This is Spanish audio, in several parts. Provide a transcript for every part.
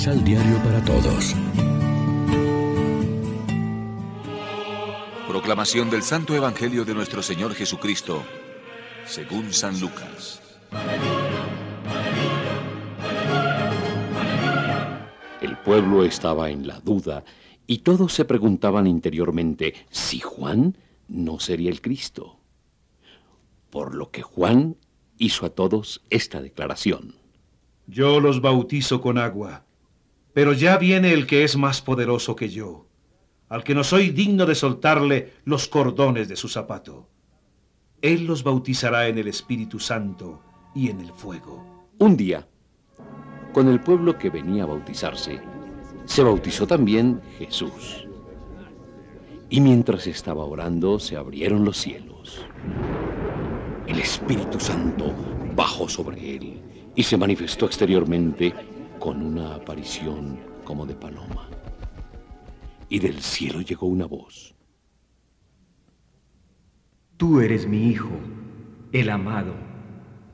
Misal Diario para Todos. Proclamación del Santo Evangelio de nuestro Señor Jesucristo, según San Lucas. El pueblo estaba en la duda y todos se preguntaban interiormente si Juan no sería el Cristo. Por lo que Juan hizo a todos esta declaración. Yo los bautizo con agua, pero ya viene el que es más poderoso que yo, al que no soy digno de soltarle los cordones de su zapato. Él los bautizará en el Espíritu Santo y en el fuego. Un día, con el pueblo que venía a bautizarse, se bautizó también Jesús. Y mientras estaba orando, se abrieron los cielos. El Espíritu Santo bajó sobre él y se manifestó exteriormente con una aparición como de paloma. Y del cielo llegó una voz. Tú eres mi Hijo, el amado.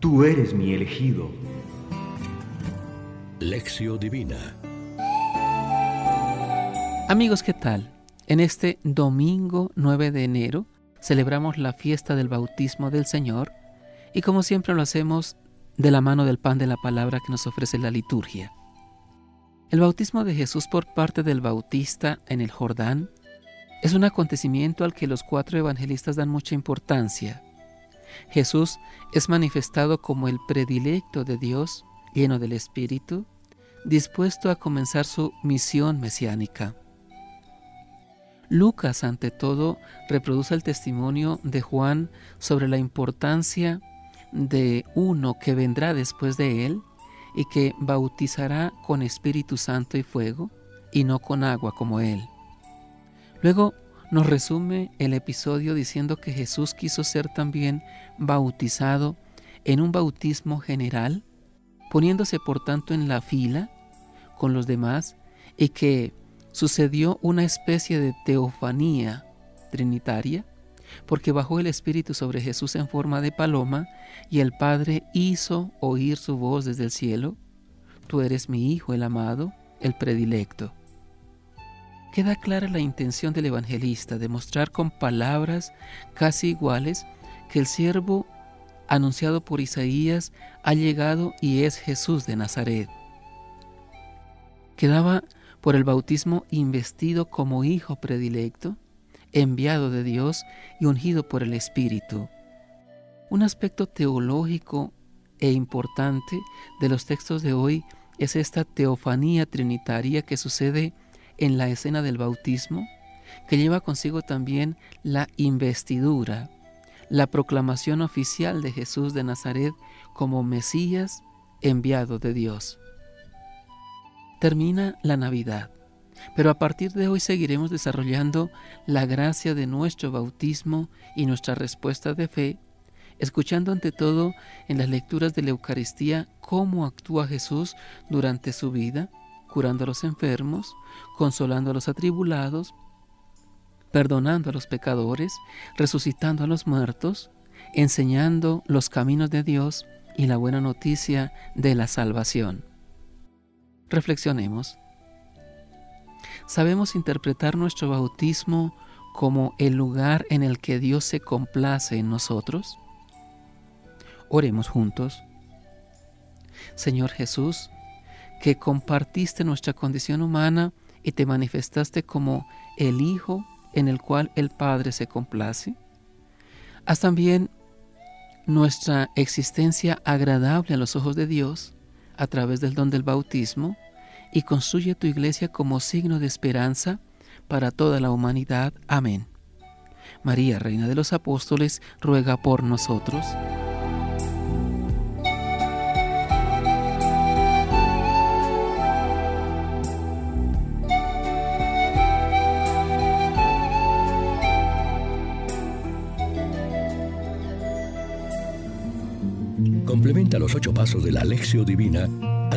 Tú eres mi elegido. Lección Divina Amigos, ¿qué tal? En este domingo 9 de enero celebramos la fiesta del bautismo del Señor y como siempre lo hacemos de la mano del pan de la palabra que nos ofrece la liturgia. El bautismo de Jesús por parte del Bautista en el Jordán es un acontecimiento al que los cuatro evangelistas dan mucha importancia. Jesús es manifestado como el predilecto de Dios, lleno del Espíritu, dispuesto a comenzar su misión mesiánica. Lucas, ante todo, reproduce el testimonio de Juan sobre la importancia de uno que vendrá después de él y que bautizará con Espíritu Santo y fuego y no con agua como él. Luego nos resume el episodio diciendo que Jesús quiso ser también bautizado en un bautismo general, poniéndose por tanto en la fila con los demás y que sucedió una especie de teofanía trinitaria, porque bajó el Espíritu sobre Jesús en forma de paloma y el Padre hizo oír su voz desde el cielo, Tú eres mi Hijo el amado, el predilecto. Queda clara la intención del evangelista de mostrar con palabras casi iguales que el siervo anunciado por Isaías ha llegado y es Jesús de Nazaret. Quedaba por el bautismo investido como hijo predilecto, enviado de Dios y ungido por el Espíritu. Un aspecto teológico e importante de los textos de hoy es esta teofanía trinitaria que sucede en la escena del bautismo, que lleva consigo también la investidura, la proclamación oficial de Jesús de Nazaret como Mesías enviado de Dios termina la Navidad. Pero a partir de hoy seguiremos desarrollando la gracia de nuestro bautismo y nuestra respuesta de fe, escuchando ante todo en las lecturas de la Eucaristía cómo actúa Jesús durante su vida, curando a los enfermos, consolando a los atribulados, perdonando a los pecadores, resucitando a los muertos, enseñando los caminos de Dios y la buena noticia de la salvación. Reflexionemos. ¿Sabemos interpretar nuestro bautismo como el lugar en el que Dios se complace en nosotros? Oremos juntos. Señor Jesús, que compartiste nuestra condición humana y te manifestaste como el Hijo en el cual el Padre se complace. Haz también nuestra existencia agradable a los ojos de Dios a través del don del bautismo y construye tu iglesia como signo de esperanza para toda la humanidad. Amén. María, Reina de los Apóstoles, ruega por nosotros. Complementa los ocho pasos de la Alexio Divina